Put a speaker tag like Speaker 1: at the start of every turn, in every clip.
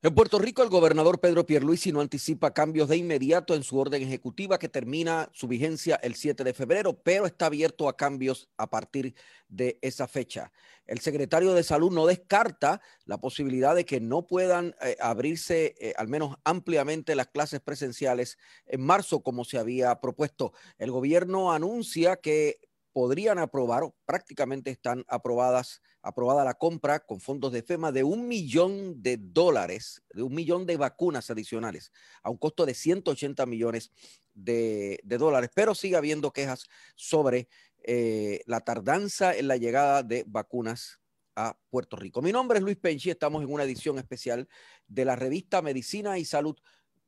Speaker 1: En Puerto Rico, el gobernador Pedro Pierluisi no anticipa cambios de inmediato en su orden ejecutiva que termina su vigencia el 7 de febrero, pero está abierto a cambios a partir de esa fecha. El secretario de Salud no descarta la posibilidad de que no puedan eh, abrirse eh, al menos ampliamente las clases presenciales en marzo como se había propuesto. El gobierno anuncia que podrían aprobar, prácticamente están aprobadas, aprobada la compra con fondos de FEMA de un millón de dólares, de un millón de vacunas adicionales, a un costo de 180 millones de, dólares, pero sigue habiendo quejas sobre eh, la tardanza en la llegada de vacunas a Puerto Rico. Mi nombre es Luis Penchi, estamos en una edición especial de la revista Medicina y Salud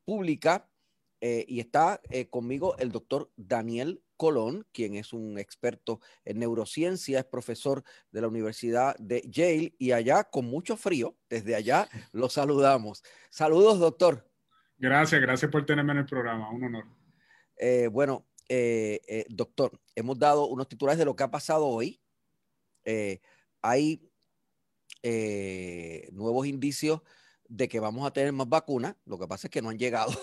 Speaker 1: Pública eh, y está eh, conmigo el doctor Daniel Colón, quien es un experto en neurociencia, es profesor de la Universidad de Yale y allá con mucho frío, desde allá lo saludamos. Saludos, doctor.
Speaker 2: Gracias, gracias por tenerme en el programa, un honor.
Speaker 1: Eh, bueno, eh, eh, doctor, hemos dado unos titulares de lo que ha pasado hoy. hay nuevos indicios de que vamos a tener más vacunas, lo que pasa es que no han llegado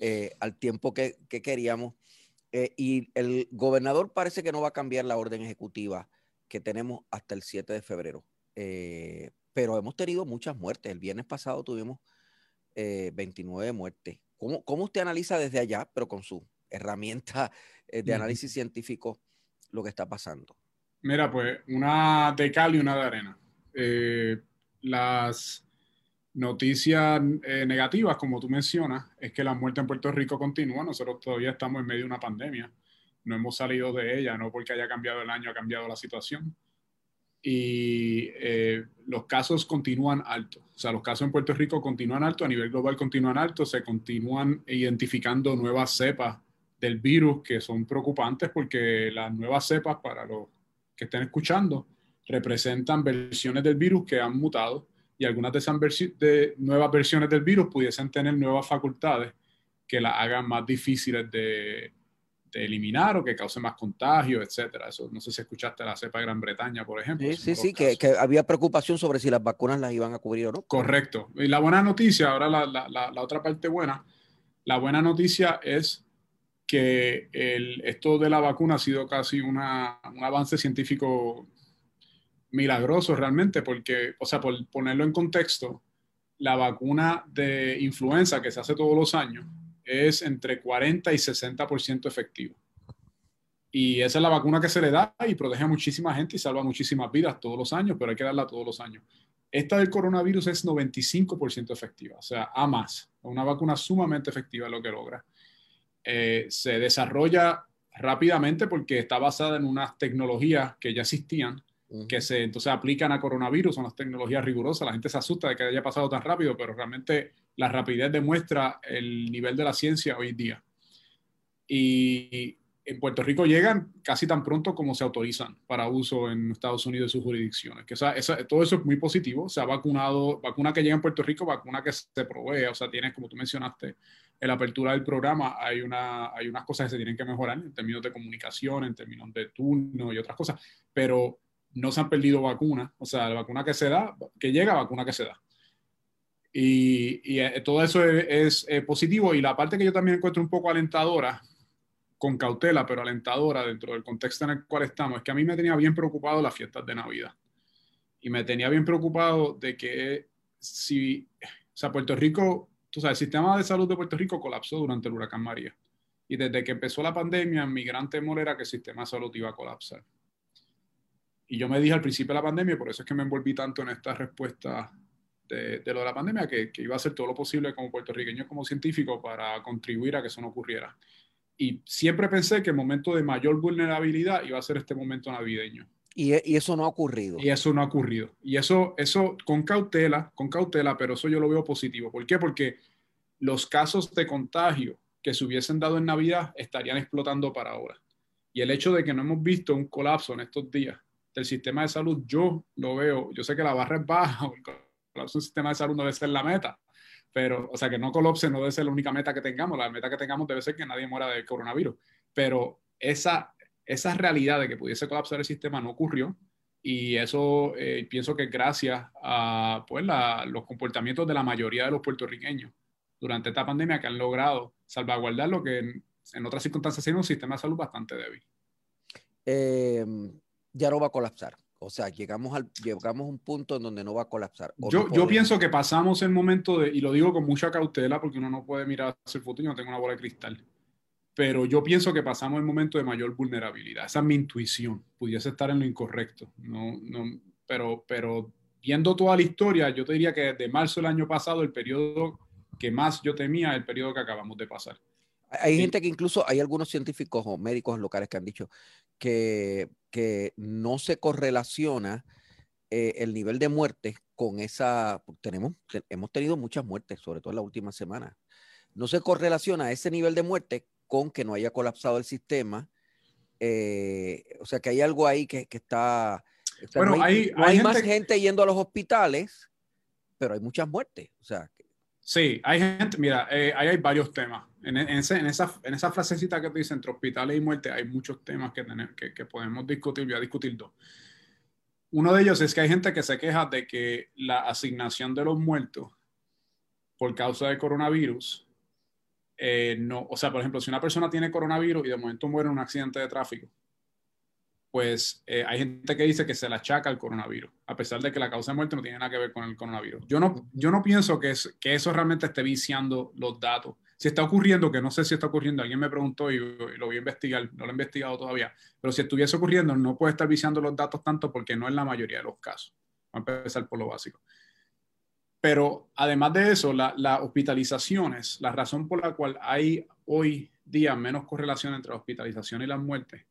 Speaker 1: al tiempo que, que queríamos. Eh, y el gobernador parece que no va a cambiar la orden ejecutiva que tenemos hasta el 7 de febrero. Eh, pero hemos tenido muchas muertes. El viernes pasado tuvimos 29 eh, muertes. ¿Cómo, ¿Cómo, usted analiza desde allá, pero con su herramienta de análisis científico, lo que está pasando?
Speaker 2: Mira, pues una de cal y una de arena. las Noticias eh, negativas, como tú mencionas, es que la muerte en Puerto Rico continúa. Nosotros todavía estamos en medio de una pandemia. No hemos salido de ella, no porque haya cambiado el año, ha cambiado la situación. Y eh, los casos continúan altos. O sea, los casos en Puerto Rico continúan altos, a nivel global continúan altos, se continúan identificando nuevas cepas del virus que son preocupantes porque las nuevas cepas, para los que estén escuchando, representan versiones del virus que han mutado y algunas de esas de nuevas versiones del virus pudiesen tener nuevas facultades que las hagan más difíciles de, eliminar o que causen más contagio, etcétera. Eso no sé si escuchaste la cepa de Gran Bretaña, por ejemplo.
Speaker 1: Sí, sí, sí que, había preocupación sobre si las vacunas las iban a cubrir o no.
Speaker 2: Correcto. Y la buena noticia, ahora la, la, la, otra parte buena, la buena noticia es que el, esto de la vacuna ha sido casi una, un avance científico milagroso realmente, porque, o sea, por ponerlo en contexto, la vacuna de influenza que se hace todos los años es entre 40 y 60% efectiva. Y esa es la vacuna que se le da y protege a muchísima gente y salva muchísimas vidas todos los años, pero hay que darla todos los años. Esta del coronavirus es 95% efectiva, o sea, a más. Una vacuna sumamente efectiva es lo que logra. Eh, se desarrolla rápidamente porque está basada en unas tecnologías que ya existían que se entonces aplican a coronavirus, son las tecnologías rigurosas. La gente se asusta de que haya pasado tan rápido, pero realmente la rapidez demuestra el nivel de la ciencia hoy en día. Y en Puerto Rico llegan casi tan pronto como se autorizan para uso en Estados Unidos y sus jurisdicciones. Que todo eso es muy positivo. Se ha vacunado, vacuna que llega en Puerto Rico, vacuna que se provee. O sea, tienes, como tú mencionaste, en la apertura del programa hay, una, hay unas cosas que se tienen que mejorar en términos de comunicación, en términos de turno y otras cosas. Pero no se han perdido vacunas, o sea, la vacuna que se da, que llega, vacuna que se da. Y, eh, todo eso es, positivo y la parte que yo también encuentro un poco alentadora, con cautela, pero alentadora dentro del contexto en el cual estamos, es que a mí me tenía bien preocupado las fiestas de Navidad. Y me tenía bien preocupado de que si, o sea, Puerto Rico, tú sabes, el sistema de salud de Puerto Rico colapsó durante el huracán María. Y desde que empezó la pandemia, mi gran temor era que el sistema de salud iba a colapsar. Y yo me dije al principio de la pandemia, por eso es que me envolví tanto en esta respuesta de, lo de la pandemia, que, iba a hacer todo lo posible como puertorriqueño, como científico, para contribuir a que eso no ocurriera. Y siempre pensé que el momento de mayor vulnerabilidad iba a ser este momento navideño.
Speaker 1: Y, y, eso no ha ocurrido.
Speaker 2: Y eso no ha ocurrido. Y eso, eso con cautela, con cautela, pero eso yo lo veo positivo. ¿Por qué? Porque los casos de contagio que se hubiesen dado en Navidad estarían explotando para ahora. Y el hecho de que no hemos visto un colapso en estos días del sistema de salud, yo lo veo, yo sé que la barra es baja, el colapso del sistema de salud no debe ser la meta, pero, o sea, que no colapse no debe ser la única meta que tengamos, la meta que tengamos debe ser que nadie muera del coronavirus, pero esa, esa realidad de que pudiese colapsar el sistema no ocurrió y eso eh, pienso que gracias a pues, los comportamientos de la mayoría de los puertorriqueños durante esta pandemia que han logrado salvaguardar lo que en, otras circunstancias sería un sistema de salud bastante débil.
Speaker 1: Eh, ya no va a colapsar. O sea, llegamos, al, llegamos a un punto en donde no va a colapsar.
Speaker 2: Yo, yo pienso que pasamos el momento de, y lo digo con mucha cautela porque uno no puede mirar hacia el futuro, yo no tengo una bola de cristal, pero yo pienso que pasamos el momento de mayor vulnerabilidad. Esa es mi intuición. Pudiese estar en lo incorrecto, no, no, pero, pero viendo toda la historia, yo te diría que desde marzo del año pasado, el periodo que más yo temía es el periodo que acabamos de pasar.
Speaker 1: Hay gente que incluso, hay algunos científicos o médicos locales que han dicho que, que no se correlaciona eh, el nivel de muerte con esa, tenemos, hemos tenido muchas muertes, sobre todo en la última semana. No se correlaciona ese nivel de muerte con que no haya colapsado el sistema. Eh, o sea que hay algo ahí que, que está... bueno, hay, hay, más gente yendo a los hospitales, pero hay muchas muertes. O sea,
Speaker 2: Sí, hay gente, mira, eh, hay varios temas. En, esa, frasecita que te dice entre hospitales y muerte, hay muchos temas que, tenemos, que, que, podemos discutir. Voy a discutir dos. Uno de ellos es que hay gente que se queja de que la asignación de los muertos por causa del coronavirus, eh, no, o sea, por ejemplo, si una persona tiene coronavirus y de momento muere en un accidente de tráfico, pues eh, hay gente que dice que se la achaca al coronavirus, a pesar de que la causa de muerte no tiene nada que ver con el coronavirus. Yo no, yo no pienso que, es, que eso realmente esté viciando los datos. Si está ocurriendo, que no sé si está ocurriendo, alguien me preguntó y, lo voy a investigar, no lo he investigado todavía, pero si estuviese ocurriendo, no puede estar viciando los datos tanto porque no es la mayoría de los casos. Vamos a empezar por lo básico. Pero además de eso, las hospitalizaciones, la razón por la cual hay hoy día menos correlación entre la hospitalización y las muertes,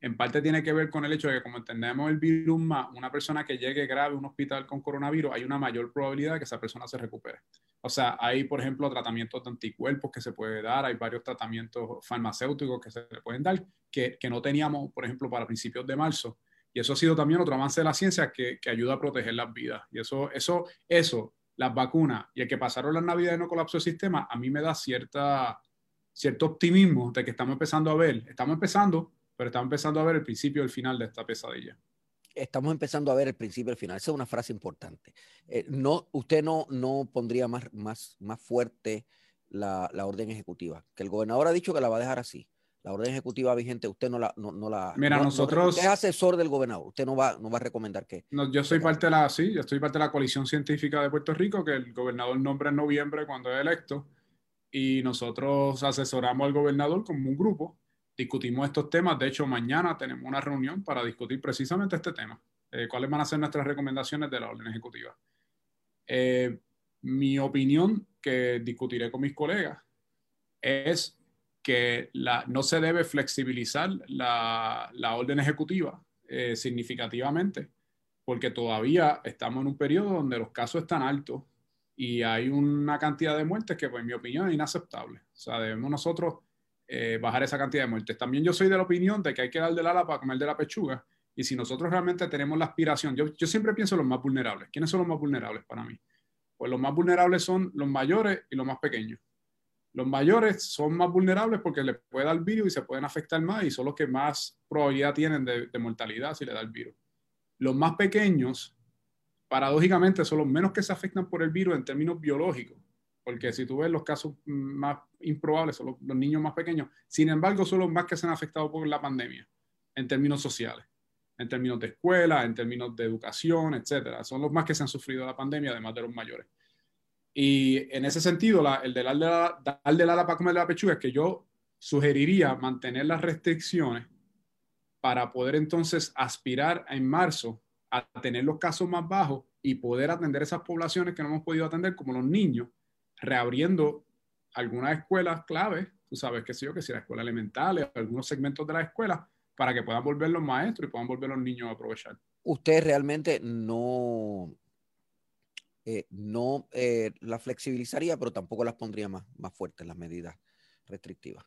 Speaker 2: en parte tiene que ver con el hecho de que como entendemos el virus una persona que llegue grave a un hospital con coronavirus, hay una mayor probabilidad de que esa persona se recupere. O sea, hay, por ejemplo, tratamientos de anticuerpos que se puede dar, hay varios tratamientos farmacéuticos que se le pueden dar, que, que no teníamos, por ejemplo, para principios de marzo. Y eso ha sido también otro avance de la ciencia que, que ayuda a proteger las vidas. Y eso, eso, eso, las vacunas y el que pasaron las navidades no colapsó el sistema, a mí me da cierta, cierto optimismo de que estamos empezando a ver, estamos empezando, pero estamos empezando a ver el principio y el final de esta pesadilla.
Speaker 1: Estamos empezando a ver el principio y el final. Esa es una frase importante. Eh, no, usted no, no pondría más, más, más fuerte la, la, orden ejecutiva, que el gobernador ha dicho que la va a dejar así. La orden ejecutiva vigente, usted no la... No, no la
Speaker 2: Mira, nosotros...
Speaker 1: usted es asesor del gobernador, usted no va, no va a recomendar que...
Speaker 2: No, yo soy parte de la, sí, yo estoy parte de la coalición científica de Puerto Rico, que el gobernador nombra en noviembre cuando es electo, y nosotros asesoramos al gobernador como un grupo discutimos estos temas. De hecho, mañana tenemos una reunión para discutir precisamente este tema. Eh, ¿Cuáles van a ser nuestras recomendaciones de la orden ejecutiva? Eh, mi opinión, que discutiré con mis colegas, es que la, no se debe flexibilizar la, la orden ejecutiva eh, significativamente, porque todavía estamos en un periodo donde los casos están altos y hay una cantidad de muertes que, pues, en mi opinión, es inaceptable. O sea, debemos nosotros eh, bajar esa cantidad de muertes. También yo soy de la opinión de que hay que dar del ala para comer de la pechuga. Y si nosotros realmente tenemos la aspiración, yo, yo siempre pienso en los más vulnerables. ¿Quiénes son los más vulnerables para mí? Pues los más vulnerables son los mayores y los más pequeños. Los mayores son más vulnerables porque les puede dar virus y se pueden afectar más y son los que más probabilidad tienen de, de mortalidad si le da el virus. Los más pequeños, paradójicamente, son los menos que se afectan por el virus en términos biológicos porque si tú ves los casos más improbables son los, niños más pequeños, sin embargo son los más que se han afectado por la pandemia en términos sociales, en términos de escuela, en términos de educación, etcétera. Son los más que se han sufrido la pandemia, además de los mayores. Y en ese sentido, el de la, dar de la para comer la pechuga es que yo sugeriría mantener las restricciones para poder entonces aspirar en marzo a tener los casos más bajos y poder atender esas poblaciones que no hemos podido atender, como los niños, reabriendo algunas escuelas clave, tú sabes que sí yo, que si la escuela elemental, algunos segmentos de la escuela, para que puedan volver los maestros y puedan volver los niños a aprovechar.
Speaker 1: Usted realmente no, eh, no eh, la flexibilizaría, pero tampoco las pondría más, más fuertes las medidas restrictivas?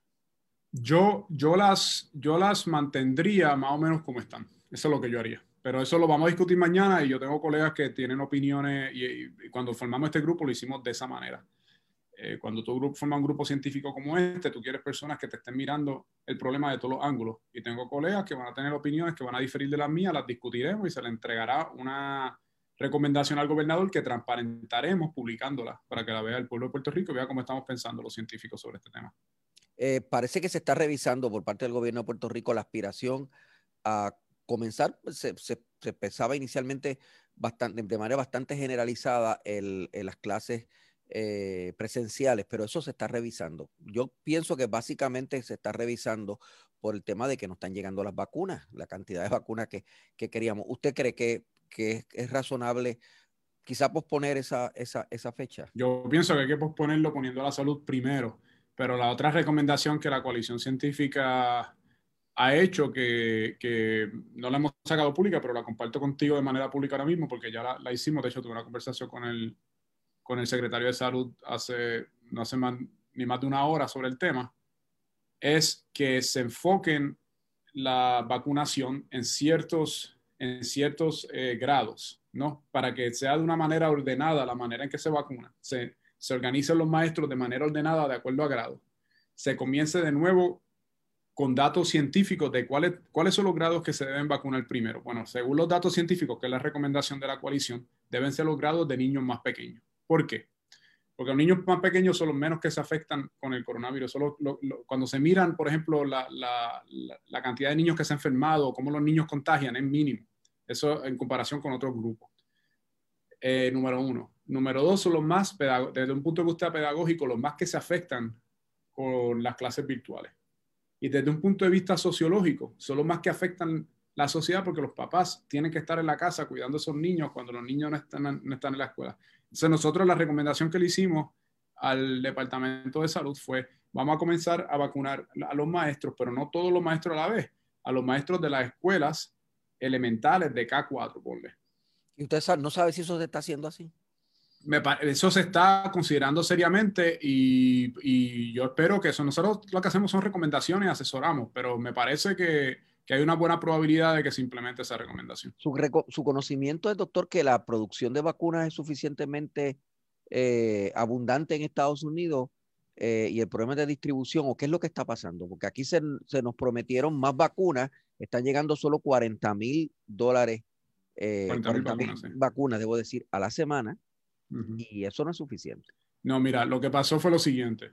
Speaker 2: Yo, yo, las, yo las mantendría más o menos como están. Eso es lo que yo haría. Pero eso lo vamos a discutir mañana y yo tengo colegas que tienen opiniones y, cuando formamos este grupo lo hicimos de esa manera. Eh, cuando tu grupo forma un grupo científico como este, tú quieres personas que te estén mirando el problema de todos los ángulos. Y tengo colegas que van a tener opiniones que van a diferir de las mías, las discutiremos y se le entregará una recomendación al gobernador que transparentaremos publicándola para que la vea el pueblo de Puerto Rico y vea cómo estamos pensando los científicos sobre este tema.
Speaker 1: Eh, parece que se está revisando por parte del gobierno de Puerto Rico la aspiración a comenzar, se, pensaba inicialmente de manera bastante generalizada en las clases eh, presenciales, pero eso se está revisando. Yo pienso que básicamente se está revisando por el tema de que no están llegando las vacunas, la cantidad de vacunas que, queríamos. ¿Usted cree que, es, razonable quizá posponer esa, esa, esa fecha?
Speaker 2: Yo pienso que hay que posponerlo poniendo la salud primero, pero la otra recomendación que la coalición científica ha hecho que, que, no la hemos sacado pública, pero la comparto contigo de manera pública ahora mismo porque ya la, hicimos. De hecho, tuve una conversación con el, con el secretario de salud hace, no hace ni más de una hora sobre el tema. Es que se enfoquen la vacunación en ciertos, en ciertos eh, grados, ¿no? Para que sea de una manera ordenada la manera en que se vacuna. Se, se organicen los maestros de manera ordenada de acuerdo a grado. Se comience de nuevo con datos científicos de cuáles, cuáles son los grados que se deben vacunar primero. Bueno, según los datos científicos, que es la recomendación de la coalición, deben ser los grados de niños más pequeños. ¿Por qué? Porque los niños más pequeños son los menos que se afectan con el coronavirus. Cuando se miran, por ejemplo, la, cantidad de niños que se han enfermado cómo los niños contagian, es mínimo. Eso en comparación con otros grupos. Eh, número uno. Número dos, son los más, desde un punto de vista pedagógico, los más que se afectan con las clases virtuales y desde un punto de vista sociológico, son los más que afectan la sociedad porque los papás tienen que estar en la casa cuidando a esos niños cuando los niños no están en la escuela. Entonces nosotros la recomendación que le hicimos al Departamento de Salud fue, vamos a comenzar a vacunar a los maestros, pero no todos los maestros a la vez, a los maestros de las escuelas elementales de K4, ponle.
Speaker 1: ¿Y usted no sabe si eso se está haciendo así?
Speaker 2: eso se está considerando seriamente y, yo espero que eso. Nosotros lo que hacemos son recomendaciones y asesoramos, pero me parece que, hay una buena probabilidad de que se implemente esa recomendación.
Speaker 1: Su, su conocimiento es, doctor, que la producción de vacunas es suficientemente eh, abundante en Estados Unidos eh, y el problema de distribución, o qué es lo que está pasando, porque aquí se, nos prometieron más vacunas, están llegando solo 40 mil dólares, 40 eh, mil vacunas, debo decir, a la semana y eso no es suficiente.
Speaker 2: No, mira, lo que pasó fue lo siguiente.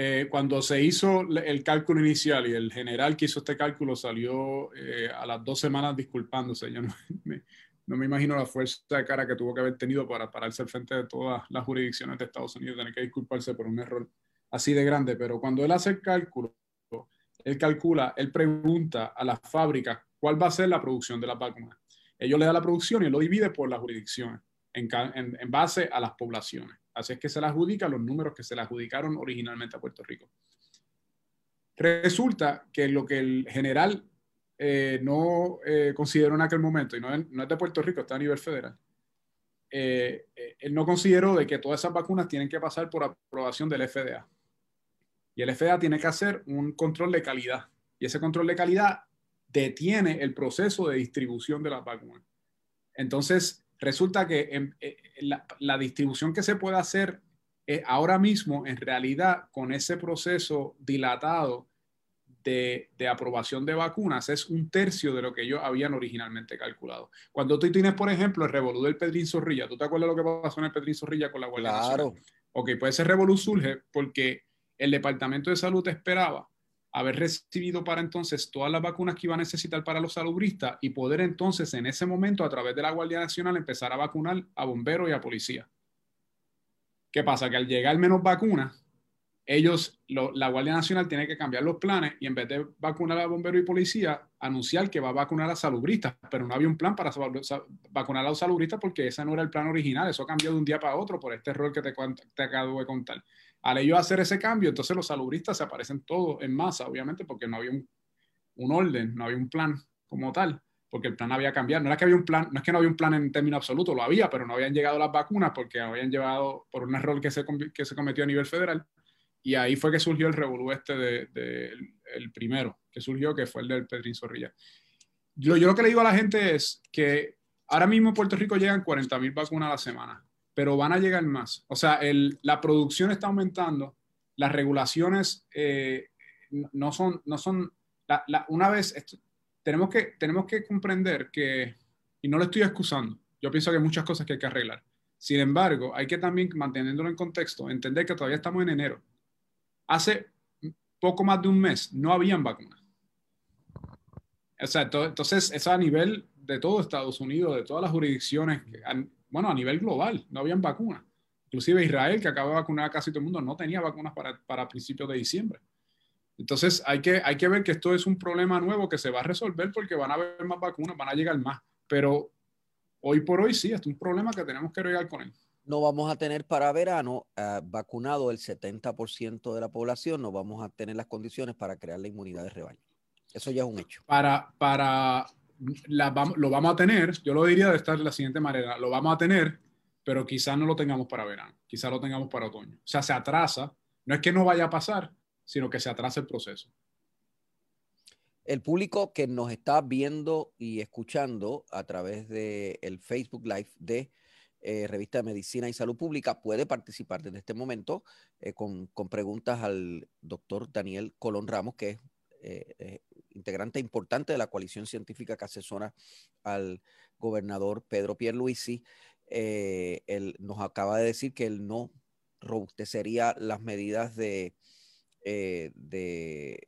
Speaker 2: Eh, cuando se hizo el cálculo inicial y el general que hizo este cálculo salió eh, a las dos semanas disculpándose, yo no me, no me, imagino la fuerza de cara que tuvo que haber tenido para pararse al frente de todas las jurisdicciones de Estados Unidos, tener que disculparse por un error así de grande, pero cuando él hace el cálculo, él calcula, él pregunta a las fábricas cuál va a ser la producción de la vacuna. Ellos le dan la producción y lo divide por las jurisdicciones en, base a las poblaciones. Así es que se le adjudica los números que se le adjudicaron originalmente a Puerto Rico. Resulta que lo que el general eh, no eh, consideró en aquel momento, y no es, de Puerto Rico, está a nivel federal, eh, él no consideró de que todas esas vacunas tienen que pasar por aprobación del FDA. Y el FDA tiene que hacer un control de calidad. Y ese control de calidad detiene el proceso de distribución de las vacunas. Entonces, resulta que eh, la, distribución que se puede hacer eh, ahora mismo, en realidad, con ese proceso dilatado de, aprobación de vacunas, es un tercio de lo que ellos habían originalmente calculado. Cuando tú tienes, por ejemplo, el revolú del Pedrín Zorrilla, ¿tú te acuerdas lo que pasó en el Pedrín Zorrilla con la Guardia
Speaker 1: claro.
Speaker 2: Ok, pues ese revolú surge porque el Departamento de Salud esperaba haber recibido para entonces todas las vacunas que iba a necesitar para los salubristas y poder entonces en ese momento a través de la Guardia Nacional empezar a vacunar a bomberos y a policías. ¿Qué pasa? Que al llegar menos vacunas, ellos, la Guardia Nacional tiene que cambiar los planes y en vez de vacunar a bomberos y policía, anunciar que va a vacunar a salubristas, pero no había un plan para vacunar a los salubristas porque ese no era el plan original, eso cambió de un día para otro por este error que te, te acabo de contar. Al ellos hacer ese cambio, entonces los salubristas se aparecen todos en masa, obviamente, porque no había un, orden, no había un plan como tal, porque el plan había cambiado. No era que había un plan, no es que no había un plan en términos absolutos, lo había, pero no habían llegado las vacunas porque habían llevado por un error que se, que se cometió a nivel federal y ahí fue que surgió el revolú este de, el primero que surgió, que fue el del Pedrín Zorrilla. Yo, yo lo que le digo a la gente es que ahora mismo en Puerto Rico llegan 40 mil vacunas a la semana, pero van a llegar más. O sea, la producción está aumentando, las regulaciones eh, no son, no son una vez, tenemos, que, tenemos que comprender que, y no lo estoy excusando, yo pienso que hay muchas cosas que hay que arreglar. Sin embargo, hay que también, manteniéndolo en contexto, entender que todavía estamos en enero. Hace poco más de un mes no habían vacunas. O sea, entonces, eso a nivel de todo Estados Unidos, de todas las jurisdicciones, bueno, a nivel global, no habían vacunas. Inclusive Israel, que acaba de vacunar a casi todo el mundo, no tenía vacunas para, para principios de diciembre. Entonces hay que, hay que ver que esto es un problema nuevo que se va a resolver porque van a haber más vacunas, van a llegar más. Pero hoy por hoy sí, es un problema que tenemos que regar con él.
Speaker 1: No vamos a tener para verano eh, vacunado el 70% de la población, no vamos a tener las condiciones para crear la inmunidad de rebaño. Eso ya es un hecho.
Speaker 2: Para, para lo vamos a tener, yo lo diría de estar de la siguiente manera, lo vamos a tener, pero quizás no lo tengamos para verano, quizás lo tengamos para otoño. O sea, se atrasa, no es que no vaya a pasar, sino que se atrasa el proceso.
Speaker 1: El público que nos está viendo y escuchando a través del el Facebook Live de eh, Revista de Medicina y Salud Pública puede participar desde este momento eh, con, preguntas al doctor Daniel Colón Ramos, que es eh, integrante importante de la coalición científica que asesora al gobernador Pedro Pierluisi. él nos acaba de decir que él no robustecería las medidas de eh, de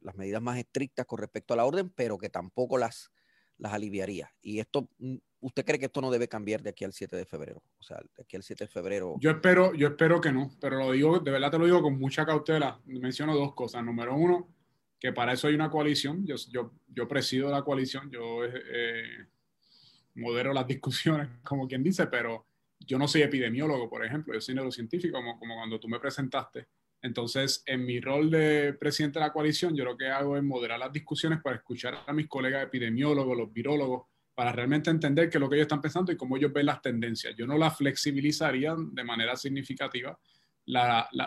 Speaker 1: las medidas más estrictas con respecto a la orden, pero que tampoco las, las aliviaría. Y esto, mm, ¿usted cree que esto no debe cambiar de aquí al 7 de febrero? O sea, de aquí al 7 de febrero.
Speaker 2: Yo espero, yo espero que no, pero lo digo, de verdad te lo digo con mucha cautela. Menciono dos cosas. Número uno, que para eso hay una coalición. Yo, yo, yo presido la coalición, yo eh, modero las discusiones, como quien dice, pero yo no soy epidemiólogo, por ejemplo, yo soy neurocientífico, como, como cuando tú me presentaste. Entonces, en mi rol de presidente de la coalición, yo lo que hago es moderar las discusiones para escuchar a mis colegas epidemiólogos, los virólogos, para realmente entender qué es lo que ellos están pensando y cómo ellos ven las tendencias. Yo no las flexibilizaría de manera significativa,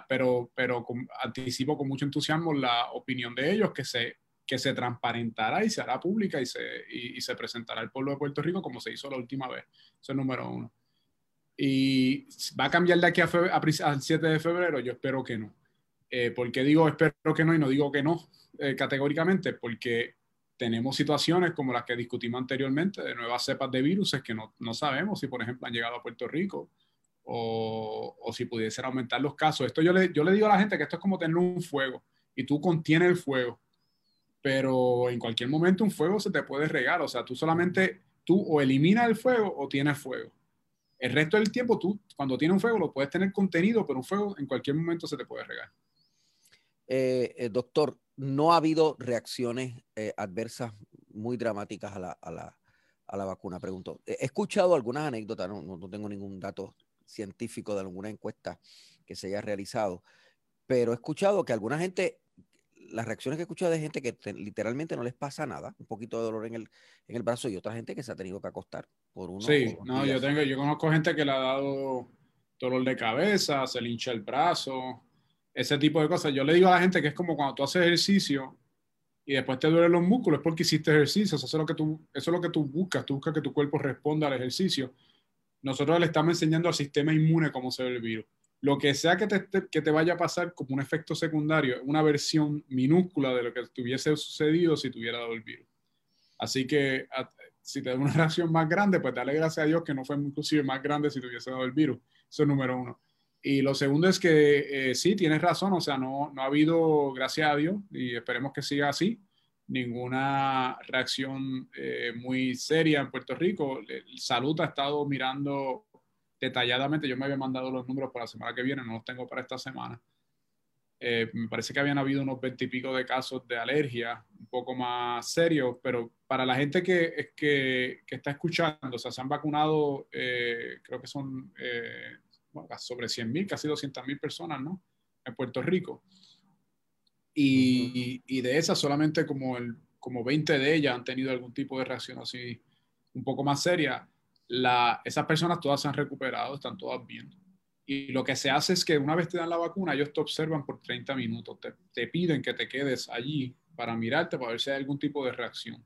Speaker 2: pero, pero anticipo con mucho entusiasmo la opinión de ellos que se, que se transparentará y se hará pública y se, y, se presentará al pueblo de Puerto Rico como se hizo la última vez. Eso es número uno. ¿Y va a cambiar de aquí a al 7 de febrero? Yo espero que no. Eh, ¿Por qué digo espero que no y no digo que no eh, categóricamente? Porque tenemos situaciones como las que discutimos anteriormente de nuevas cepas de virus que no, no sabemos si, por ejemplo, han llegado a Puerto Rico o, o, si pudiesen aumentar los casos. Esto yo le, yo le digo a la gente que esto es como tener un fuego y tú contienes el fuego, pero en cualquier momento un fuego se te puede regar. O sea, tú solamente, tú o eliminas el fuego o tienes fuego. El resto del tiempo tú, cuando tienes un fuego, lo puedes tener contenido, pero un fuego en cualquier momento se te puede regar.
Speaker 1: Eh, eh, doctor, no ha habido reacciones eh, adversas muy dramáticas a la, a, la, a la, vacuna, pregunto. He escuchado algunas anécdotas, no, no, tengo ningún dato científico de alguna encuesta que se haya realizado, pero he escuchado que alguna gente, las reacciones que he escuchado de gente que literalmente no les pasa nada, un poquito de dolor en el, en el brazo y otra gente que se ha tenido que acostar por uno.
Speaker 2: Sí, no, yo, tengo, yo conozco gente que le ha dado dolor de cabeza, se le hincha el brazo, ese tipo de cosas. Yo le digo a la gente que es como cuando tú haces ejercicio y después te duelen los músculos, es porque hiciste ejercicio, eso es lo que tú, eso es lo que tú buscas, tú buscas que tu cuerpo responda al ejercicio. Nosotros le estamos enseñando al sistema inmune cómo se ve el virus. Lo que sea que te, que te vaya a pasar como un efecto secundario, una versión minúscula de lo que tuviese sucedido si tuviera dado el virus. Así que si te da una reacción más grande, pues dale gracias a Dios que no fue inclusive más grande si tuviese dado el virus. Eso es número uno. Y lo segundo es que eh, sí, tienes razón, o sea, no, no ha habido, gracias a Dios, y esperemos que siga así, ninguna reacción eh, muy seria en Puerto Rico. Salud ha estado mirando detalladamente, yo me había mandado los números para la semana que viene, no los tengo para esta semana. Eh, me parece que habían habido unos veintipico de casos de alergia, un poco más serios, pero para la gente que, que, que está escuchando, o sea, se han vacunado, creo que son sobre 100.000, casi 200.000 personas, ¿no? En Puerto Rico. Y, de esas solamente como, el, como 20 de ellas han tenido algún tipo de reacción así un poco más seria. La, esas personas todas se han recuperado, están todas bien. Y lo que se hace es que una vez te dan la vacuna, ellos te observan por 30 minutos, te, te piden que te quedes allí para mirarte, para ver si hay algún tipo de reacción.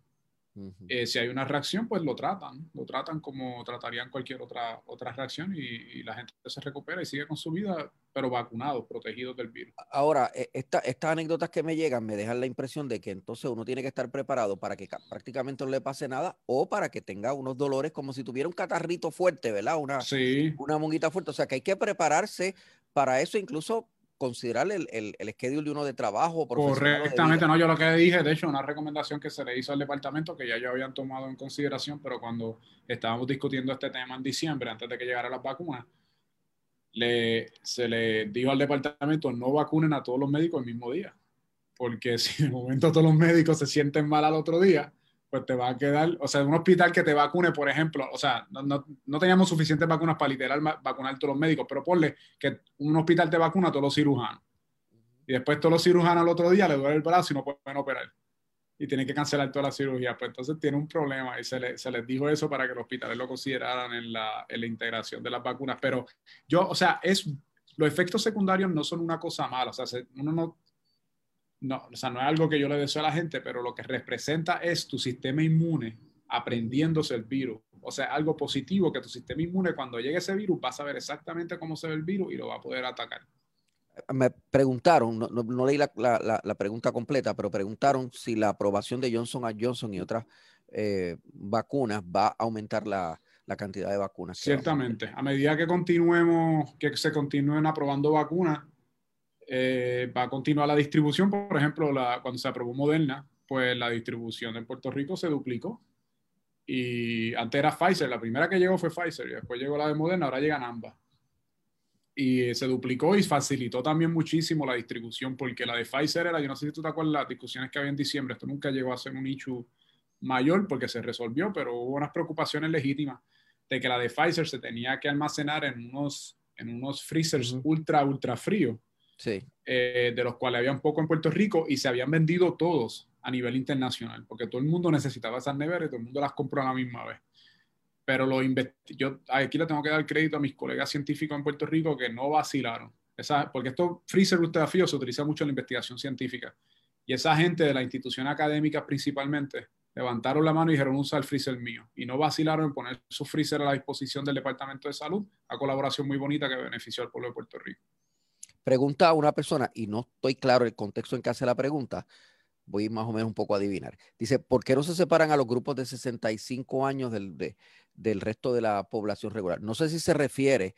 Speaker 2: Eh, si hay una reacción, pues lo tratan, lo tratan como tratarían cualquier otra, otra reacción y, la gente se recupera y sigue con su vida, pero vacunados, protegidos del virus.
Speaker 1: Ahora, e, estas anécdotas que me llegan me dejan la impresión de que entonces uno tiene que estar preparado para que prácticamente no le pase nada o para que tenga unos dolores como si tuviera un catarrito fuerte, ¿verdad? Una, una monguita fuerte. O sea, que hay que prepararse para eso, incluso considerar el, el, el schedule de uno de trabajo.
Speaker 2: Correctamente, no, yo lo que dije, de hecho, una recomendación que se le hizo al departamento que ya yo habían tomado en consideración, pero cuando estábamos discutiendo este tema en diciembre, antes de que llegara las vacunas, le, se le dijo al departamento no vacunen a todos los médicos el mismo día, porque si el momento todos los médicos se sienten mal al otro día, pues te va a quedar, o sea, un hospital que te vacune, por ejemplo, o sea, no, no, no teníamos suficientes vacunas para literal vacunar todos los médicos, pero ponle que un hospital te vacuna a todos los cirujanos. Y después todos los cirujanos al otro día le duele el brazo y no pueden operar. Y tienen que cancelar toda la cirugía. Pues entonces tiene un problema y se, le, se les dijo eso para que los hospitales lo consideraran en la, en la integración de las vacunas. Pero yo, o sea, es, los efectos secundarios no son una cosa mala. O sea, uno no, no, o sea, no es algo que yo le deseo a la gente, pero lo que representa es tu sistema inmune aprendiéndose el virus. O sea, algo positivo que tu sistema inmune cuando llegue ese virus va a saber exactamente cómo se ve el virus y lo va a poder atacar.
Speaker 1: Me preguntaron, no, leí la, pregunta completa, pero preguntaron si la aprobación de Johnson a Johnson y otras eh, vacunas va a aumentar la, cantidad de vacunas.
Speaker 2: Ciertamente, a medida que continuemos, que se continúen aprobando vacunas, eh, va a continuar la distribución. Por ejemplo, la, cuando se aprobó Moderna, pues la distribución en Puerto Rico se duplicó. Y antes era Pfizer, la primera que llegó fue Pfizer, y después llegó la de Moderna, ahora llegan ambas. Y se duplicó y facilitó también muchísimo la distribución, porque la de Pfizer era, yo no sé si tú te acuerdas, las discusiones que había en diciembre, esto nunca llegó a ser un nicho mayor porque se resolvió, pero hubo unas preocupaciones legítimas de que la de Pfizer se tenía que almacenar en unos, en unos freezers ultra, ultra fríos Eh, de los cuales había un poco en Puerto Rico y se habían vendido todos a nivel internacional, porque todo el mundo necesitaba esas neveras y todo el mundo las compró a la misma vez. Pero lo yo aquí le tengo que dar crédito a mis colegas científicos en Puerto Rico que no vacilaron. Esa, porque estos freezer fríos se utiliza mucho en la investigación científica. Y esa gente de la institución académica principalmente levantaron la mano y dijeron usa el freezer mío. Y no vacilaron en poner su freezer a la disposición del Departamento de Salud, a colaboración muy bonita que benefició al pueblo de Puerto Rico.
Speaker 1: Pregunta a una persona, y no estoy claro el contexto en que hace la pregunta, voy más o menos un poco a adivinar. Dice, ¿por qué no se separan a los grupos de 65 años del, del resto de la población regular? No sé si se refiere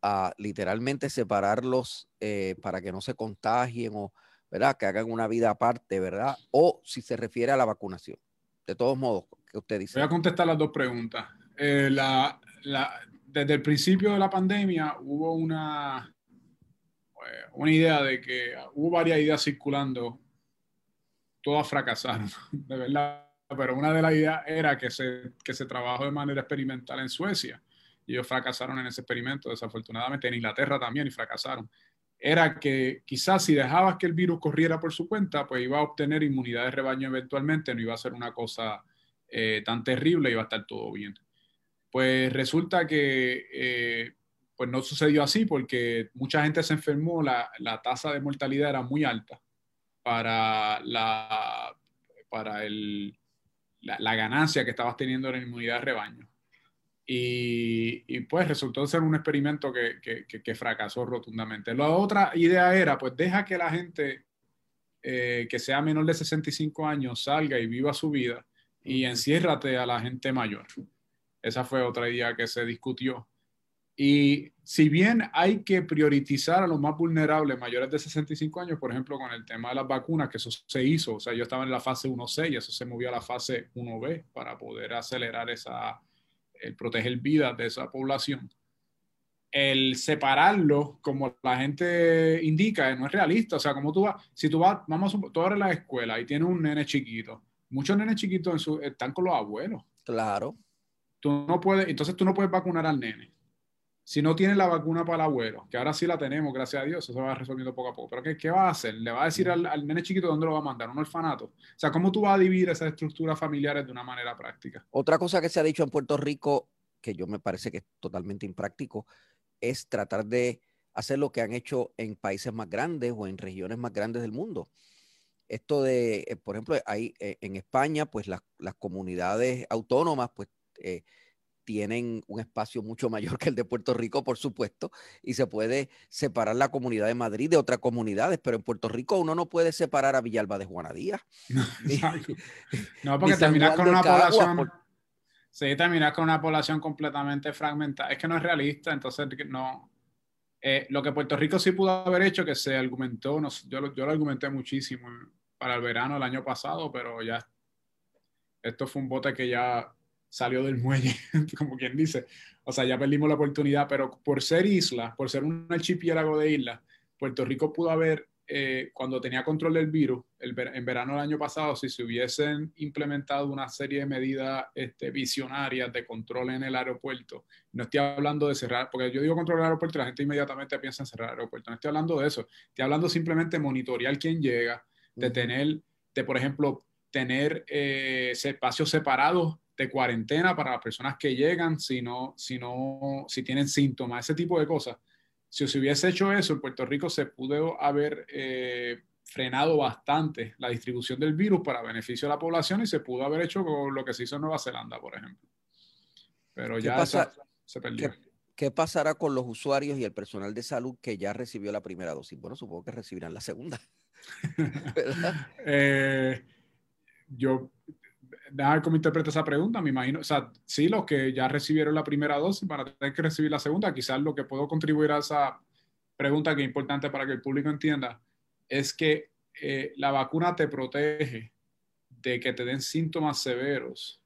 Speaker 1: a literalmente separarlos eh, para que no se contagien o, ¿verdad? Que hagan una vida aparte, ¿verdad? O si se refiere a la vacunación. De todos modos, ¿qué usted dice?
Speaker 2: Voy a contestar las dos preguntas. Eh, la, desde el principio de la pandemia hubo una eh, una idea de que hubo varias ideas circulando, todas fracasaron, de verdad, pero una de las ideas era que se, que se trabajó de manera experimental en Suecia y ellos fracasaron en ese experimento, desafortunadamente en Inglaterra también y fracasaron. Era que quizás si dejabas que el virus corriera por su cuenta, pues iba a obtener inmunidad de rebaño eventualmente, no iba a ser una cosa eh, tan terrible, iba a estar todo bien. Pues resulta que eh, pues no sucedió así porque mucha gente se enfermó, la, tasa de mortalidad era muy alta para la, para el, la, ganancia que estabas teniendo en la inmunidad de rebaño. Y, pues resultó ser un experimento que, fracasó rotundamente. La otra idea era, pues deja que la gente eh, que sea menor de 65 años salga y viva su vida y enciérrate a la gente mayor. Esa fue otra idea que se discutió. Y si bien hay que priorizar a los más vulnerables mayores de 65 años, por ejemplo, con el tema de las vacunas, que eso se hizo, o sea, yo estaba en la fase 1C y eso se movió a la fase 1B para poder acelerar esa, el proteger vidas de esa población. El separarlo, como la gente indica, no es realista. O sea, como tú vas, si tú vas, vamos, tú abres la escuela y tienes un nene chiquito, muchos nenes chiquitos están con los abuelos.
Speaker 1: Claro.
Speaker 2: Tú no puedes, entonces tú no puedes vacunar al nene si no tiene la vacuna para el abuelo, que ahora sí la tenemos, gracias a Dios, eso se va resolviendo poco a poco. Pero ¿qué, qué va a hacer? ¿Le va a decir al, al, nene chiquito dónde lo va a mandar? ¿Un orfanato? O sea, ¿cómo tú vas a dividir esas estructuras familiares de una manera práctica?
Speaker 1: Otra cosa que se ha dicho en Puerto Rico, que yo me parece que es totalmente impráctico, es tratar de hacer lo que han hecho en países más grandes o en regiones más grandes del mundo. Esto de, eh, por ejemplo, hay, eh, en España, pues las, comunidades autónomas, pues eh, tienen un espacio mucho mayor que el de Puerto Rico, por supuesto, y se puede separar la comunidad de Madrid de otras comunidades, pero en Puerto Rico uno no puede separar a Villalba de Juanadía.
Speaker 2: No, porque terminas con una población... Sí, terminas con una población completamente fragmentada. Es que no es realista, entonces no... Eh, lo que Puerto Rico sí pudo haber hecho, que se argumentó, no, yo, lo, yo lo argumenté muchísimo para el verano del año pasado, pero ya esto fue un bote que ya salió del muelle, como quien dice. O sea, ya perdimos la oportunidad, pero por ser isla, por ser un archipiélago de islas, Puerto Rico pudo haber, eh, cuando tenía control del virus, en verano del año pasado, si se hubiesen implementado una serie de medidas este, visionarias de control en el aeropuerto, no estoy hablando de cerrar, porque yo digo control del aeropuerto la gente inmediatamente piensa en cerrar el aeropuerto, no estoy hablando de eso, estoy hablando simplemente de monitorear quién llega, de tener, de por ejemplo, tener eh, espacios separados de cuarentena para las personas que llegan si no, si no, si tienen síntomas, ese tipo de cosas. Si se hubiese hecho eso, en Puerto Rico se pudo haber eh, frenado bastante la distribución del virus para beneficio de la población y se pudo haber hecho con lo que se hizo en Nueva Zelanda, por ejemplo. Pero ya se perdió.
Speaker 1: ¿Qué, pasará con los usuarios y el personal de salud que ya recibió la primera dosis? Bueno, supongo que recibirán la segunda.
Speaker 2: eh, yo déjame cómo interpreta esa pregunta, me imagino, o sea, sí, los que ya recibieron la primera dosis van a tener que recibir la segunda, quizás lo que puedo contribuir a esa pregunta que es importante para que el público entienda, es que eh, la vacuna te protege de que te den síntomas severos.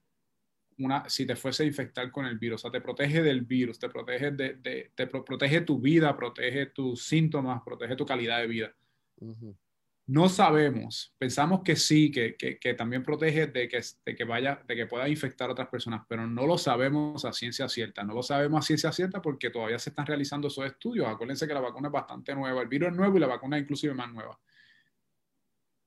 Speaker 2: Una, si te fuese a infectar con el virus, o sea, te protege del virus, te protege, de, te protege tu vida, protege tus síntomas, protege tu calidad de vida. No sabemos, pensamos que sí, que, que, también protege de que, de que, vaya, de que pueda infectar a otras personas, pero no lo sabemos a ciencia cierta. No lo sabemos a ciencia cierta porque todavía se están realizando esos estudios. Acuérdense que la vacuna es bastante nueva, el virus es nuevo y la vacuna inclusive más nueva.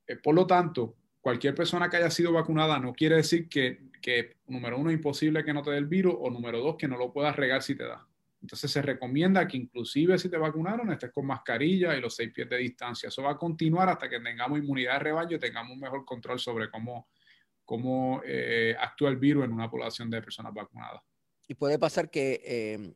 Speaker 2: Eh, por lo tanto, cualquier persona que haya sido vacunada no quiere decir que, que, número uno, imposible que no te dé el virus o número dos, que no lo puedas regar si te da. Entonces se recomienda que inclusive si te vacunaron estés con mascarilla y los seis pies de distancia. Eso va a continuar hasta que tengamos inmunidad de rebaño y tengamos un mejor control sobre cómo, cómo eh, actúa el virus en una población de personas vacunadas.
Speaker 1: Y puede pasar que, eh,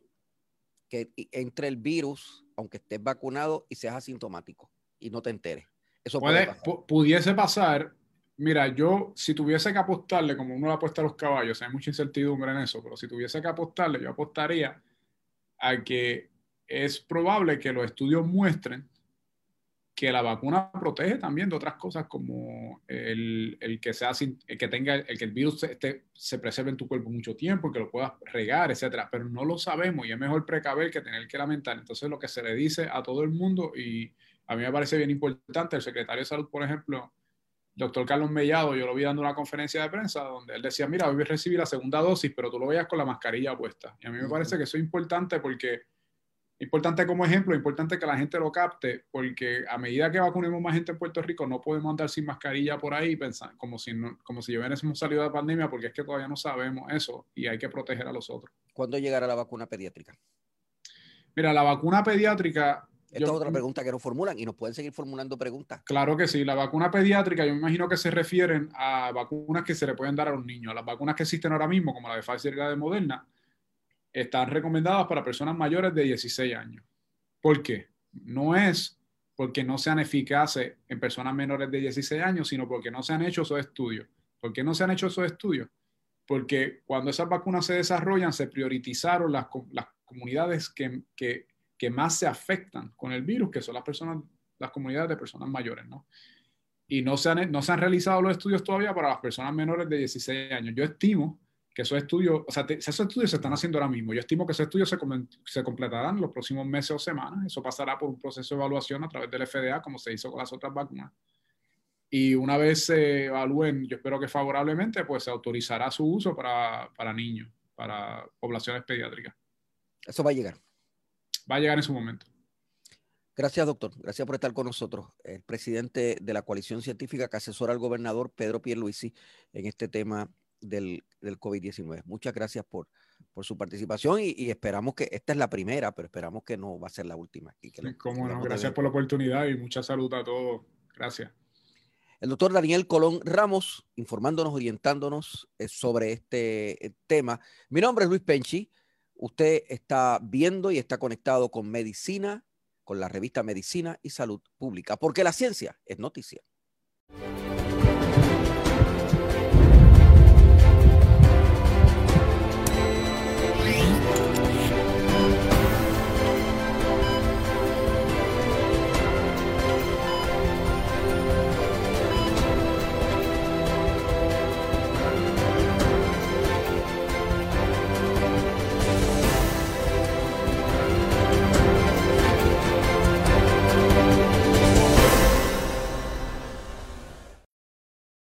Speaker 1: que entre el virus, aunque estés vacunado y seas asintomático y no te enteres. Eso puede,
Speaker 2: pudiese pasar. Mira, yo si tuviese que apostarle, como uno le apuesta a los caballos, hay mucha incertidumbre en eso, pero si tuviese que apostarle, yo apostaría a que es probable que los estudios muestren que la vacuna protege también de otras cosas como el, que, sea, el que tenga el que el virus se, se, preserve en tu cuerpo mucho tiempo, que lo puedas regar, etcétera. Pero no lo sabemos y es mejor precaver que tener que lamentar. Entonces, lo que se le dice a todo el mundo, y a mí me parece bien importante, el secretario de Salud, por ejemplo, doctor Carlos Mellado, yo lo vi dando una conferencia de prensa donde él decía, mira, hoy recibí la segunda dosis, pero tú lo veías con la mascarilla puesta. Y a mí me parece que eso es importante porque, importante como ejemplo, importante que la gente lo capte, porque a medida que vacunemos más gente en Puerto Rico, no podemos andar sin mascarilla por ahí pensar, como si, no, como si hubiésemos salido de pandemia, porque es que todavía no sabemos eso y hay que proteger a los otros.
Speaker 1: ¿Cuándo llegará la vacuna pediátrica?
Speaker 2: Mira, la vacuna pediátrica
Speaker 1: esta es otra pregunta que nos formulan y nos pueden seguir formulando preguntas.
Speaker 2: Claro que sí. La vacuna pediátrica, yo me imagino que se refieren a vacunas que se le pueden dar a los niños. Las vacunas que existen ahora mismo, como la de Pfizer y la de Moderna, están recomendadas para personas mayores de 16 años. ¿Por qué? No es porque no sean eficaces en personas menores de 16 años, sino porque no se han hecho esos estudios. ¿Por qué no se han hecho esos estudios? Porque cuando esas vacunas se desarrollan, se priorizaron las, las comunidades que, que que más se afectan con el virus, que son las personas, las comunidades de personas mayores, ¿no? Y no se han, no se han realizado los estudios todavía para las personas menores de 16 años. Yo estimo que esos estudios, o sea, esos estudios se están haciendo ahora mismo. Yo estimo que esos estudios se, se completarán en los próximos meses o semanas. Eso pasará por un proceso de evaluación a través del FDA, como se hizo con las otras vacunas. Y una vez se evalúen, yo espero que favorablemente, pues se autorizará su uso para, para niños, para poblaciones pediátricas.
Speaker 1: Eso va a llegar
Speaker 2: va a llegar en su momento.
Speaker 1: Gracias, doctor. Gracias por estar con nosotros. El presidente de la coalición científica que asesora al gobernador Pedro Pierluisi en este tema del, del COVID-19. Muchas gracias por, por su participación y, esperamos que esta es la primera, pero esperamos que no va a ser la última.
Speaker 2: Y que gracias por la oportunidad y mucha salud a todos. Gracias.
Speaker 1: El doctor Daniel Colón Ramos, informándonos, orientándonos eh, sobre este eh, tema. Mi nombre es Luis Penchi. Usted está viendo y está conectado con Medicina, con la revista Medicina y Salud Pública, porque la ciencia es noticia.